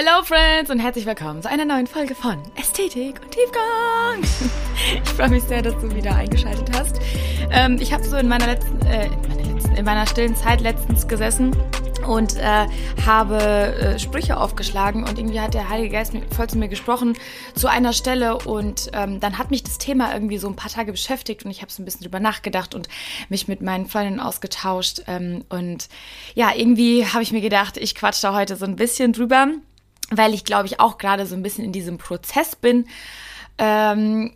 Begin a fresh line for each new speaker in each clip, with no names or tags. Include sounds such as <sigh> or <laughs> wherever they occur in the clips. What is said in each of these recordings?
Hello Friends und herzlich willkommen zu einer neuen Folge von Ästhetik und Tiefgang. <laughs> Ich freue mich sehr, dass du wieder eingeschaltet hast. Ähm, ich habe so in meiner letzten, äh, in meiner letzten, in meiner stillen Zeit letztens gesessen und äh, habe äh, Sprüche aufgeschlagen und irgendwie hat der Heilige Geist voll zu mir gesprochen zu einer Stelle und ähm, dann hat mich das Thema irgendwie so ein paar Tage beschäftigt und ich habe so ein bisschen drüber nachgedacht und mich mit meinen Freundinnen ausgetauscht ähm, und ja, irgendwie habe ich mir gedacht, ich quatsch da heute so ein bisschen drüber, weil ich glaube ich auch gerade so ein bisschen in diesem Prozess bin. Ähm,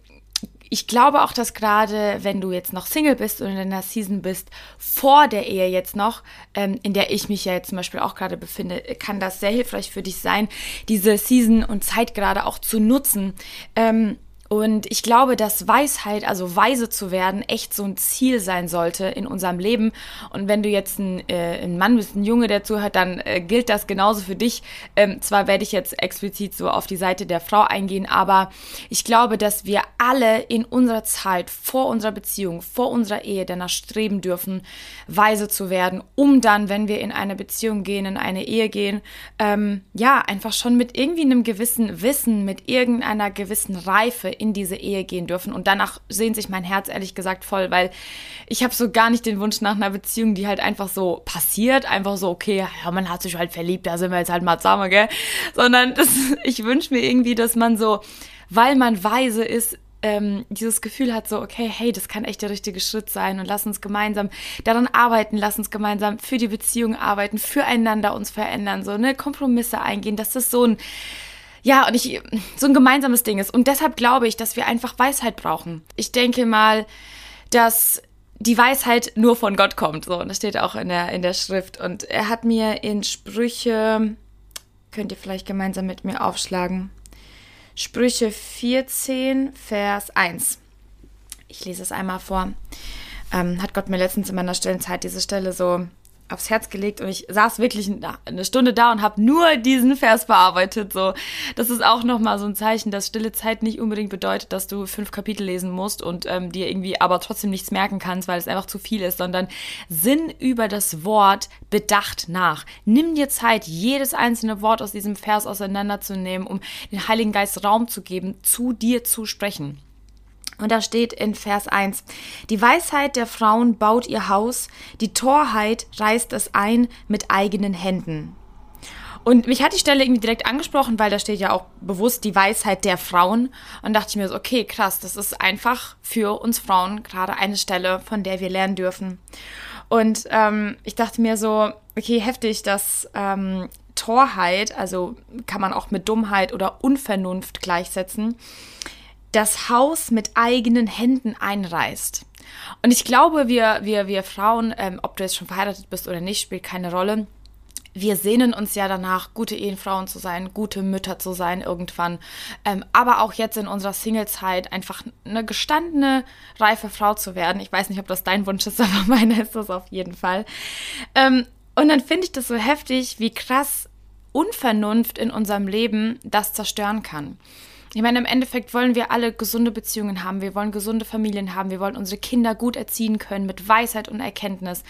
ich glaube auch, dass gerade wenn du jetzt noch Single bist und in einer Season bist, vor der Ehe jetzt noch, ähm, in der ich mich ja jetzt zum Beispiel auch gerade befinde, kann das sehr hilfreich für dich sein, diese Season und Zeit gerade auch zu nutzen. Ähm, und ich glaube, dass Weisheit, also weise zu werden, echt so ein Ziel sein sollte in unserem Leben. Und wenn du jetzt ein, äh, ein Mann bist, ein Junge, der zuhört, dann äh, gilt das genauso für dich. Ähm, zwar werde ich jetzt explizit so auf die Seite der Frau eingehen, aber ich glaube, dass wir alle in unserer Zeit, vor unserer Beziehung, vor unserer Ehe danach streben dürfen, weise zu werden, um dann, wenn wir in eine Beziehung gehen, in eine Ehe gehen, ähm, ja, einfach schon mit irgendwie einem gewissen Wissen, mit irgendeiner gewissen Reife in diese Ehe gehen dürfen. Und danach sehnt sich mein Herz ehrlich gesagt voll, weil ich habe so gar nicht den Wunsch nach einer Beziehung, die halt einfach so passiert, einfach so, okay, ja, man hat sich halt verliebt, da sind wir jetzt halt mal zusammen, gell? Sondern das, <laughs> ich wünsche mir irgendwie, dass man so, weil man weise ist, ähm, dieses Gefühl hat, so, okay, hey, das kann echt der richtige Schritt sein und lass uns gemeinsam daran arbeiten, lass uns gemeinsam für die Beziehung arbeiten, füreinander uns verändern, so, ne, Kompromisse eingehen, dass das so ein ja, und ich, so ein gemeinsames Ding ist. Und deshalb glaube ich, dass wir einfach Weisheit brauchen. Ich denke mal, dass die Weisheit nur von Gott kommt. So, und das steht auch in der, in der Schrift. Und er hat mir in Sprüche, könnt ihr vielleicht gemeinsam mit mir aufschlagen, Sprüche 14, Vers 1. Ich lese es einmal vor. Ähm, hat Gott mir letztens in meiner stillen Zeit diese Stelle so aufs Herz gelegt und ich saß wirklich eine Stunde da und habe nur diesen Vers bearbeitet. So, das ist auch nochmal so ein Zeichen, dass stille Zeit nicht unbedingt bedeutet, dass du fünf Kapitel lesen musst und ähm, dir irgendwie aber trotzdem nichts merken kannst, weil es einfach zu viel ist, sondern Sinn über das Wort bedacht nach. Nimm dir Zeit, jedes einzelne Wort aus diesem Vers auseinanderzunehmen, um den Heiligen Geist Raum zu geben, zu dir zu sprechen. Und da steht in Vers 1, die Weisheit der Frauen baut ihr Haus, die Torheit reißt es ein mit eigenen Händen. Und mich hat die Stelle irgendwie direkt angesprochen, weil da steht ja auch bewusst die Weisheit der Frauen. Und dachte ich mir so, okay, krass, das ist einfach für uns Frauen gerade eine Stelle, von der wir lernen dürfen. Und ähm, ich dachte mir so, okay, heftig, dass ähm, Torheit, also kann man auch mit Dummheit oder Unvernunft gleichsetzen, das Haus mit eigenen Händen einreißt. Und ich glaube, wir, wir, wir Frauen, ähm, ob du jetzt schon verheiratet bist oder nicht, spielt keine Rolle. Wir sehnen uns ja danach, gute Ehefrauen zu sein, gute Mütter zu sein irgendwann. Ähm, aber auch jetzt in unserer Singlezeit einfach eine gestandene, reife Frau zu werden. Ich weiß nicht, ob das dein Wunsch ist, <laughs> aber meiner ist das auf jeden Fall. Ähm, und dann finde ich das so heftig, wie krass Unvernunft in unserem Leben das zerstören kann. Ich meine, im Endeffekt wollen wir alle gesunde Beziehungen haben. Wir wollen gesunde Familien haben. Wir wollen unsere Kinder gut erziehen können mit Weisheit und Erkenntnis.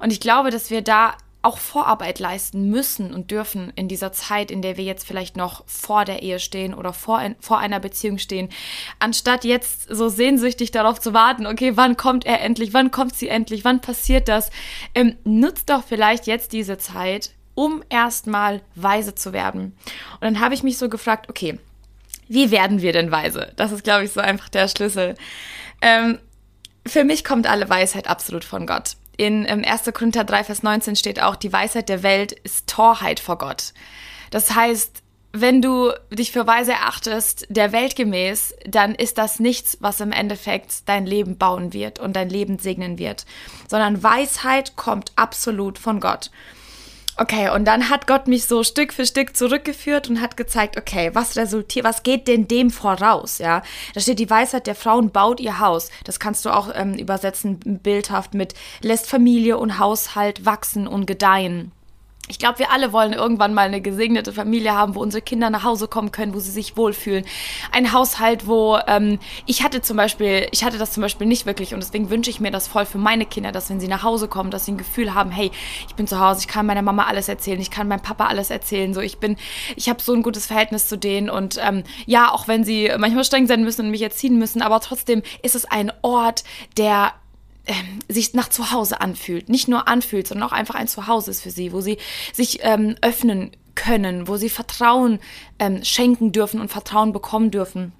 Und ich glaube, dass wir da auch Vorarbeit leisten müssen und dürfen in dieser Zeit, in der wir jetzt vielleicht noch vor der Ehe stehen oder vor, in, vor einer Beziehung stehen, anstatt jetzt so sehnsüchtig darauf zu warten, okay, wann kommt er endlich, wann kommt sie endlich, wann passiert das, ähm, nutzt doch vielleicht jetzt diese Zeit, um erstmal weise zu werden. Und dann habe ich mich so gefragt, okay, wie werden wir denn weise? Das ist, glaube ich, so einfach der Schlüssel. Ähm, für mich kommt alle Weisheit absolut von Gott. In ähm, 1. Korinther 3, Vers 19 steht auch, die Weisheit der Welt ist Torheit vor Gott. Das heißt, wenn du dich für weise erachtest, der Welt gemäß, dann ist das nichts, was im Endeffekt dein Leben bauen wird und dein Leben segnen wird, sondern Weisheit kommt absolut von Gott. Okay, und dann hat Gott mich so Stück für Stück zurückgeführt und hat gezeigt, okay, was resultiert, was geht denn dem voraus, ja? Da steht die Weisheit der Frauen baut ihr Haus. Das kannst du auch ähm, übersetzen bildhaft mit lässt Familie und Haushalt wachsen und gedeihen. Ich glaube, wir alle wollen irgendwann mal eine gesegnete Familie haben, wo unsere Kinder nach Hause kommen können, wo sie sich wohlfühlen. Ein Haushalt, wo ähm, ich hatte zum Beispiel, ich hatte das zum Beispiel nicht wirklich und deswegen wünsche ich mir das voll für meine Kinder, dass wenn sie nach Hause kommen, dass sie ein Gefühl haben, hey, ich bin zu Hause, ich kann meiner Mama alles erzählen, ich kann meinem Papa alles erzählen, so ich bin, ich habe so ein gutes Verhältnis zu denen und ähm, ja, auch wenn sie manchmal streng sein müssen und mich erziehen müssen, aber trotzdem ist es ein Ort, der ähm, sich nach Zuhause anfühlt. Nicht nur anfühlt, sondern auch einfach ein Zuhause ist für sie, wo sie sich ähm, öffnen können, wo sie Vertrauen ähm, schenken dürfen und Vertrauen bekommen dürfen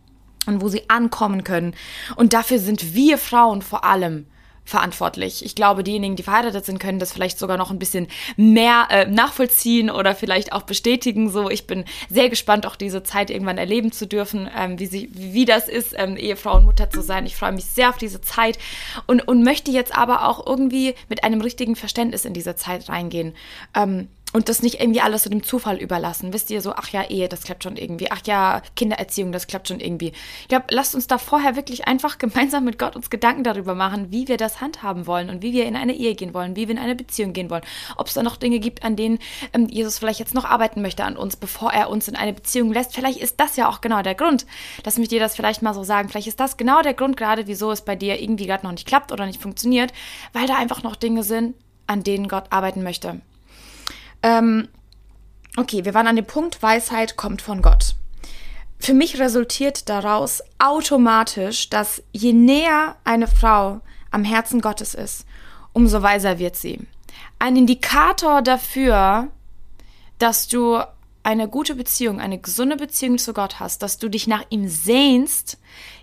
und wo sie ankommen können. Und dafür sind wir Frauen vor allem verantwortlich. Ich glaube, diejenigen, die verheiratet sind, können das vielleicht sogar noch ein bisschen mehr äh, nachvollziehen oder vielleicht auch bestätigen. So, ich bin sehr gespannt, auch diese Zeit irgendwann erleben zu dürfen, ähm, wie, sie, wie das ist, ähm, Ehefrau und Mutter zu sein. Ich freue mich sehr auf diese Zeit und, und möchte jetzt aber auch irgendwie mit einem richtigen Verständnis in diese Zeit reingehen. Ähm, und das nicht irgendwie alles so dem Zufall überlassen. Wisst ihr, so, ach ja, Ehe, das klappt schon irgendwie. Ach ja, Kindererziehung, das klappt schon irgendwie. Ich glaube, lasst uns da vorher wirklich einfach gemeinsam mit Gott uns Gedanken darüber machen, wie wir das handhaben wollen und wie wir in eine Ehe gehen wollen, wie wir in eine Beziehung gehen wollen. Ob es da noch Dinge gibt, an denen ähm, Jesus vielleicht jetzt noch arbeiten möchte an uns, bevor er uns in eine Beziehung lässt. Vielleicht ist das ja auch genau der Grund. Lass mich dir das vielleicht mal so sagen. Vielleicht ist das genau der Grund gerade, wieso es bei dir irgendwie gerade noch nicht klappt oder nicht funktioniert, weil da einfach noch Dinge sind, an denen Gott arbeiten möchte. Ähm, okay, wir waren an dem Punkt, Weisheit kommt von Gott. Für mich resultiert daraus automatisch, dass je näher eine Frau am Herzen Gottes ist, umso weiser wird sie. Ein Indikator dafür, dass du eine gute Beziehung, eine gesunde Beziehung zu Gott hast, dass du dich nach ihm sehnst,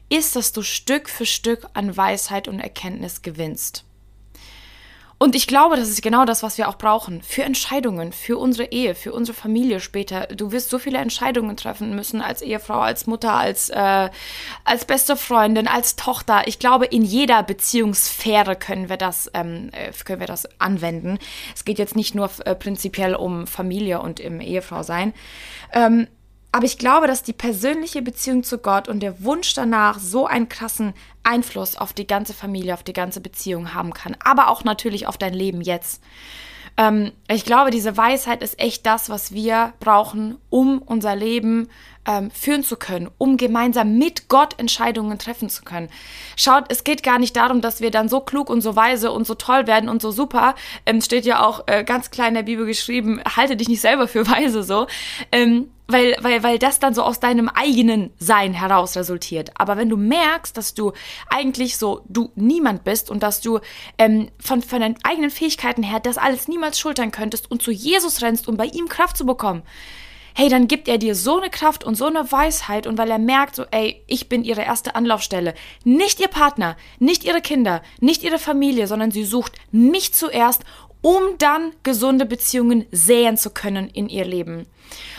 ist, dass du Stück für Stück an Weisheit und Erkenntnis gewinnst. Und ich glaube, das ist genau das, was wir auch brauchen. Für Entscheidungen, für unsere Ehe, für unsere Familie später. Du wirst so viele Entscheidungen treffen müssen als Ehefrau, als Mutter, als, äh, als beste Freundin, als Tochter. Ich glaube, in jeder Beziehungssphäre können wir das, ähm, äh, können wir das anwenden. Es geht jetzt nicht nur äh, prinzipiell um Familie und im Ehefrau sein. Ähm, aber ich glaube, dass die persönliche Beziehung zu Gott und der Wunsch danach so einen krassen Einfluss auf die ganze Familie, auf die ganze Beziehung haben kann. Aber auch natürlich auf dein Leben jetzt. Ähm, ich glaube, diese Weisheit ist echt das, was wir brauchen, um unser Leben ähm, führen zu können, um gemeinsam mit Gott Entscheidungen treffen zu können. Schaut, es geht gar nicht darum, dass wir dann so klug und so weise und so toll werden und so super. Ähm, steht ja auch äh, ganz klein in der Bibel geschrieben, halte dich nicht selber für <laughs> weise so. Ähm, weil, weil, weil das dann so aus deinem eigenen Sein heraus resultiert. Aber wenn du merkst, dass du eigentlich so du niemand bist und dass du ähm, von, von deinen eigenen Fähigkeiten her das alles niemals schultern könntest und zu Jesus rennst, um bei ihm Kraft zu bekommen, hey, dann gibt er dir so eine Kraft und so eine Weisheit und weil er merkt, so, ey, ich bin ihre erste Anlaufstelle. Nicht ihr Partner, nicht ihre Kinder, nicht ihre Familie, sondern sie sucht mich zuerst um dann gesunde Beziehungen säen zu können in ihr Leben.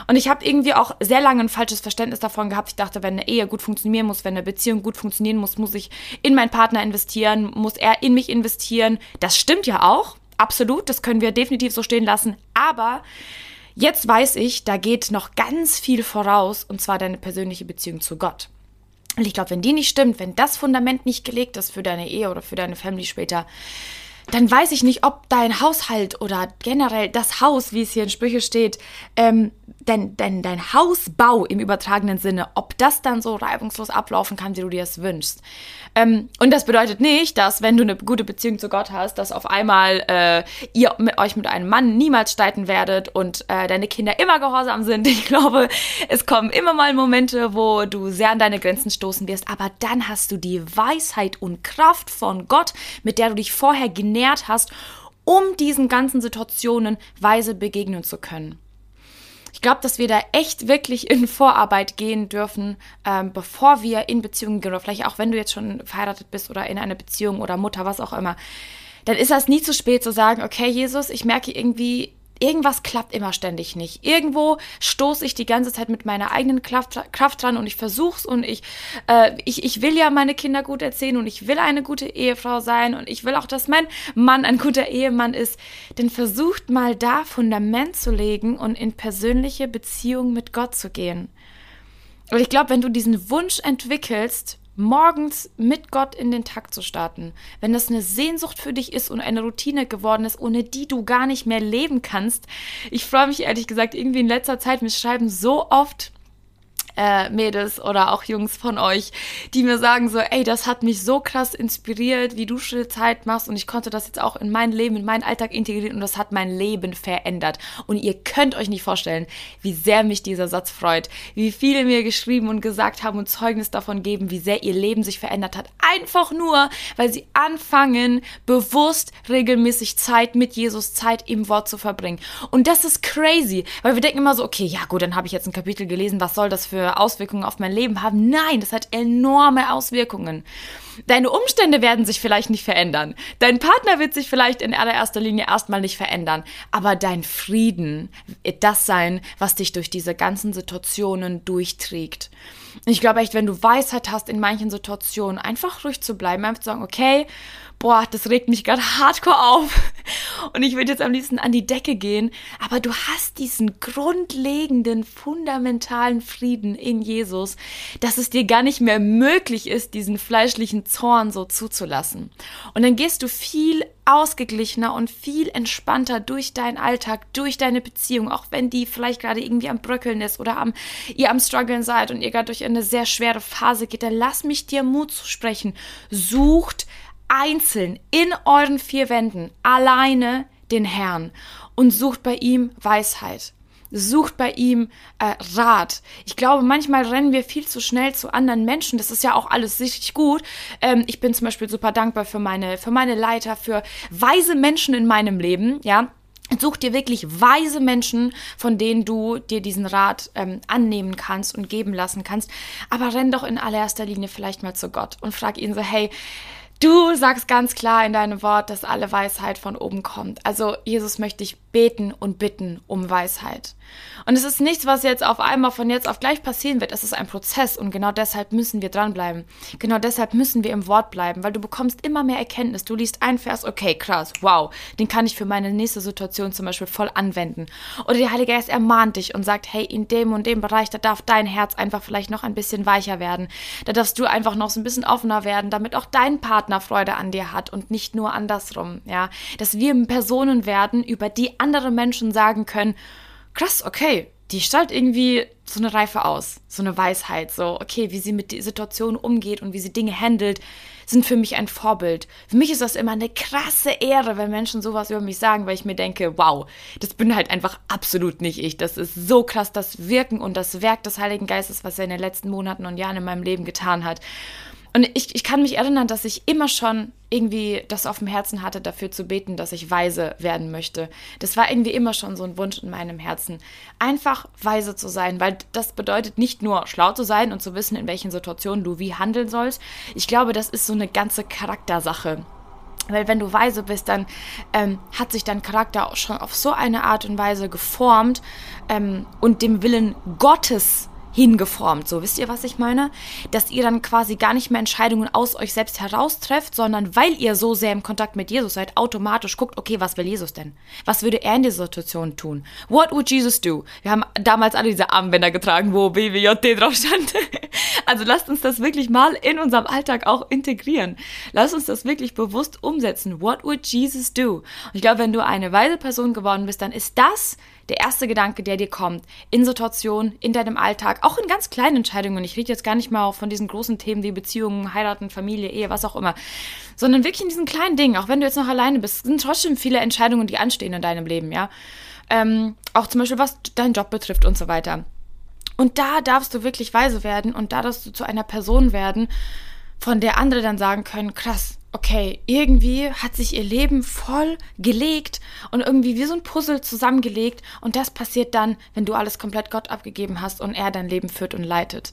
Und ich habe irgendwie auch sehr lange ein falsches Verständnis davon gehabt. Ich dachte, wenn eine Ehe gut funktionieren muss, wenn eine Beziehung gut funktionieren muss, muss ich in meinen Partner investieren, muss er in mich investieren. Das stimmt ja auch, absolut, das können wir definitiv so stehen lassen. Aber jetzt weiß ich, da geht noch ganz viel voraus, und zwar deine persönliche Beziehung zu Gott. Und ich glaube, wenn die nicht stimmt, wenn das Fundament nicht gelegt ist für deine Ehe oder für deine Family später, dann weiß ich nicht, ob dein Haushalt oder generell das Haus, wie es hier in Sprüche steht, ähm, dein, dein, dein Hausbau im übertragenen Sinne, ob das dann so reibungslos ablaufen kann, wie du dir es wünschst. Ähm, und das bedeutet nicht, dass wenn du eine gute Beziehung zu Gott hast, dass auf einmal äh, ihr mit euch mit einem Mann niemals streiten werdet und äh, deine Kinder immer gehorsam sind. <laughs> Ich glaube, es kommen immer mal Momente, wo du sehr an deine Grenzen stoßen wirst, aber dann hast du die Weisheit und Kraft von Gott, mit der du dich vorher genährt hast, um diesen ganzen Situationen weise begegnen zu können ich glaube, dass wir da echt wirklich in Vorarbeit gehen dürfen, ähm, bevor wir in Beziehungen gehen oder vielleicht auch wenn du jetzt schon verheiratet bist oder in einer Beziehung oder Mutter, was auch immer, dann ist das nie zu spät zu sagen, okay, Jesus, ich merke irgendwie, irgendwas klappt immer ständig nicht. Irgendwo stoße ich die ganze Zeit mit meiner eigenen Kraft, Kraft dran und ich versuch's und ich, äh, ich, ich will ja meine Kinder gut erzählen und ich will eine gute Ehefrau sein und ich will auch, dass mein Mann ein guter Ehemann ist. Denn versucht mal da Fundament zu legen und in persönliche Beziehung mit Gott zu gehen. Und ich glaube, wenn du diesen Wunsch entwickelst, morgens mit Gott in den Tag zu starten, wenn das eine Sehnsucht für dich ist und eine Routine geworden ist, ohne die du gar nicht mehr leben kannst. Ich freue mich ehrlich gesagt irgendwie in letzter Zeit, mir schreiben so oft äh, Mädels oder auch Jungs von euch, die mir sagen so, ey, das hat mich so krass inspiriert, wie du stille Zeit machst und ich konnte das jetzt auch in mein Leben, in meinen Alltag integrieren und das hat mein Leben verändert. Und ihr könnt euch nicht vorstellen, wie sehr mich dieser Satz freut, wie viele mir geschrieben und gesagt haben und Zeugnis davon geben, wie sehr ihr Leben sich verändert hat. Einfach nur, weil sie anfangen, bewusst regelmäßig Zeit mit Jesus, Zeit im Wort zu verbringen. Und das ist crazy, weil wir denken immer so, okay, ja gut, dann habe ich jetzt ein Kapitel gelesen, was soll das für für Auswirkungen auf mein Leben haben. Nein, das hat enorme Auswirkungen. Deine Umstände werden sich vielleicht nicht verändern. Dein Partner wird sich vielleicht in allererster Linie erstmal nicht verändern. Aber dein Frieden wird das sein, was dich durch diese ganzen Situationen durchträgt. Ich glaube echt, wenn du Weisheit hast in manchen Situationen, einfach ruhig zu bleiben, einfach zu sagen, okay, boah, das regt mich gerade hardcore auf und ich würde jetzt am liebsten an die Decke gehen, aber du hast diesen grundlegenden, fundamentalen Frieden in Jesus, dass es dir gar nicht mehr möglich ist, diesen fleischlichen Zorn so zuzulassen. Und dann gehst du viel ausgeglichener und viel entspannter durch deinen Alltag, durch deine Beziehung, auch wenn die vielleicht gerade irgendwie am Bröckeln ist oder am, ihr am Struggeln seid und ihr gerade durch eine sehr schwere Phase geht, dann lass mich dir Mut zu sprechen. Sucht einzeln in euren vier Wänden alleine den Herrn und sucht bei ihm Weisheit. Sucht bei ihm äh, Rat. Ich glaube, manchmal rennen wir viel zu schnell zu anderen Menschen. Das ist ja auch alles richtig gut. Ähm, ich bin zum Beispiel super dankbar für meine, für meine Leiter, für weise Menschen in meinem Leben, ja. Such dir wirklich weise Menschen, von denen du dir diesen Rat ähm, annehmen kannst und geben lassen kannst. Aber renn doch in allererster Linie vielleicht mal zu Gott und frag ihn so, hey, Du sagst ganz klar in deinem Wort, dass alle Weisheit von oben kommt. Also Jesus möchte dich beten und bitten um Weisheit. Und es ist nichts, was jetzt auf einmal von jetzt auf gleich passieren wird. Es ist ein Prozess und genau deshalb müssen wir dranbleiben. Genau deshalb müssen wir im Wort bleiben, weil du bekommst immer mehr Erkenntnis. Du liest ein Vers, okay, krass, wow, den kann ich für meine nächste Situation zum Beispiel voll anwenden. Oder der Heilige Geist ermahnt dich und sagt, hey, in dem und dem Bereich, da darf dein Herz einfach vielleicht noch ein bisschen weicher werden. Da darfst du einfach noch so ein bisschen offener werden, damit auch dein Partner Freude an dir hat und nicht nur andersrum, ja. Dass wir Personen werden, über die andere Menschen sagen können, krass, okay, die strahlt irgendwie so eine Reife aus, so eine Weisheit, so, okay, wie sie mit der Situation umgeht und wie sie Dinge handelt, sind für mich ein Vorbild. Für mich ist das immer eine krasse Ehre, wenn Menschen sowas über mich sagen, weil ich mir denke, wow, das bin halt einfach absolut nicht ich. Das ist so krass, das Wirken und das Werk des Heiligen Geistes, was er in den letzten Monaten und Jahren in meinem Leben getan hat. Und ich, ich kann mich erinnern, dass ich immer schon irgendwie das auf dem Herzen hatte, dafür zu beten, dass ich weise werden möchte. Das war irgendwie immer schon so ein Wunsch in meinem Herzen. Einfach weise zu sein, weil das bedeutet nicht nur schlau zu sein und zu wissen, in welchen Situationen du wie handeln sollst. Ich glaube, das ist so eine ganze Charaktersache. Weil wenn du weise bist, dann ähm, hat sich dein Charakter auch schon auf so eine Art und Weise geformt ähm, und dem Willen Gottes hingeformt. So, wisst ihr, was ich meine? Dass ihr dann quasi gar nicht mehr Entscheidungen aus euch selbst heraustrefft, sondern weil ihr so sehr im Kontakt mit Jesus seid, automatisch guckt, okay, was will Jesus denn? Was würde er in dieser Situation tun? What would Jesus do? Wir haben damals alle diese Armbänder getragen, wo BWJD drauf stand. <laughs> Also lasst uns das wirklich mal in unserem Alltag auch integrieren. Lasst uns das wirklich bewusst umsetzen. What would Jesus do? Und ich glaube, wenn du eine weise Person geworden bist, dann ist das der erste Gedanke, der dir kommt, in Situationen, in deinem Alltag, auch in ganz kleinen Entscheidungen. Ich rede jetzt gar nicht mal von diesen großen Themen wie Beziehungen, Heiraten, Familie, Ehe, was auch immer, sondern wirklich in diesen kleinen Dingen, auch wenn du jetzt noch alleine bist, sind trotzdem viele Entscheidungen, die anstehen in deinem Leben, ja. Ähm, auch zum Beispiel, was deinen Job betrifft und so weiter. Und da darfst du wirklich weise werden und da darfst du zu einer Person werden, von der andere dann sagen können, krass, okay, irgendwie hat sich ihr Leben voll gelegt und irgendwie wie so ein Puzzle zusammengelegt und das passiert dann, wenn du alles komplett Gott abgegeben hast und er dein Leben führt und leitet.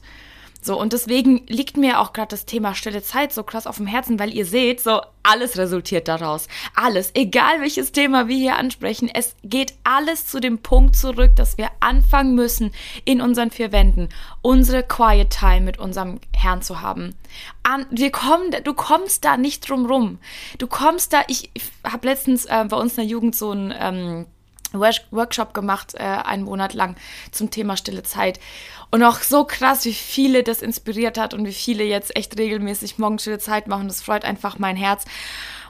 So, und deswegen liegt mir auch gerade das Thema stille Zeit so krass auf dem Herzen, weil ihr seht, so alles resultiert daraus. Alles, egal welches Thema wir hier ansprechen, es geht alles zu dem Punkt zurück, dass wir anfangen müssen, in unseren vier Wänden unsere Quiet Time mit unserem Herrn zu haben. An, wir kommen, du kommst da nicht drum rum. Du kommst da, ich, ich habe letztens äh, bei uns in der Jugend so ein, ähm, Workshop gemacht, äh, einen Monat lang zum Thema stille Zeit. Und auch so krass, wie viele das inspiriert hat und wie viele jetzt echt regelmäßig morgen stille Zeit machen. Das freut einfach mein Herz.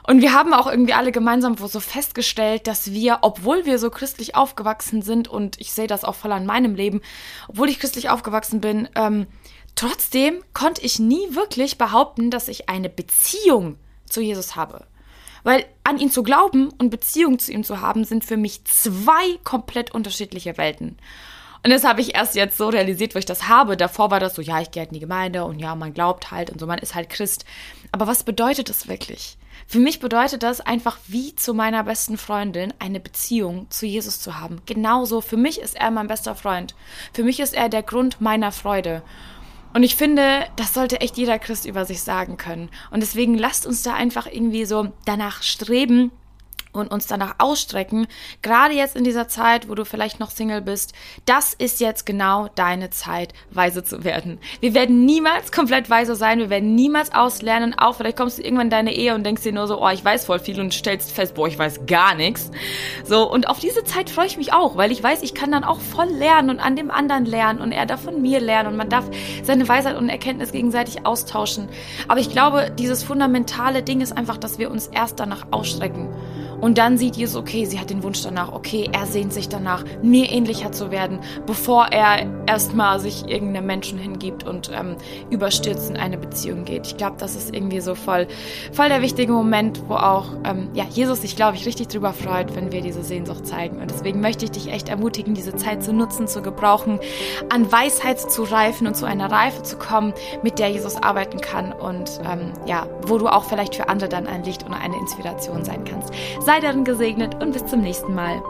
Und wir haben auch irgendwie alle gemeinsam so festgestellt, dass wir, obwohl wir so christlich aufgewachsen sind, und ich sehe das auch voll an meinem Leben, obwohl ich christlich aufgewachsen bin, ähm, trotzdem konnte ich nie wirklich behaupten, dass ich eine Beziehung zu Jesus habe. Weil an ihn zu glauben und Beziehung zu ihm zu haben, sind für mich zwei komplett unterschiedliche Welten. Und das habe ich erst jetzt so realisiert, wo ich das habe. Davor war das so, ja, ich gehe halt in die Gemeinde und ja, man glaubt halt und so, man ist halt Christ. Aber was bedeutet das wirklich? Für mich bedeutet das einfach wie zu meiner besten Freundin eine Beziehung zu Jesus zu haben. Genauso, für mich ist er mein bester Freund. Für mich ist er der Grund meiner Freude. Und ich finde, das sollte echt jeder Christ über sich sagen können. Und deswegen lasst uns da einfach irgendwie so danach streben, und uns danach ausstrecken, gerade jetzt in dieser Zeit, wo du vielleicht noch Single bist, das ist jetzt genau deine Zeit, weise zu werden. Wir werden niemals komplett weise sein, wir werden niemals auslernen, auch vielleicht kommst du irgendwann in deine Ehe und denkst dir nur so, oh, ich weiß voll viel und stellst fest, boah, ich weiß gar nichts. So, und auf diese Zeit freue ich mich auch, weil ich weiß, ich kann dann auch voll lernen und an dem anderen lernen und er darf von mir lernen und man darf seine Weisheit und Erkenntnis gegenseitig austauschen. Aber ich glaube, dieses fundamentale Ding ist einfach, dass wir uns erst danach ausstrecken. Und dann sieht Jesus, okay, sie hat den Wunsch danach, okay, er sehnt sich danach, mir ähnlicher zu werden, bevor er erstmal sich irgendeinem Menschen hingibt und ähm, überstürzt in eine Beziehung geht. Ich glaube, das ist irgendwie so voll, voll der wichtige Moment, wo auch ähm, ja, Jesus sich, glaube ich, richtig drüber freut, wenn wir diese Sehnsucht zeigen. Und deswegen möchte ich dich echt ermutigen, diese Zeit zu nutzen, zu gebrauchen, an Weisheit zu reifen und zu einer Reife zu kommen, mit der Jesus arbeiten kann und ähm, ja, wo du auch vielleicht für andere dann ein Licht und eine Inspiration sein kannst. Sei darin gesegnet und bis zum nächsten Mal.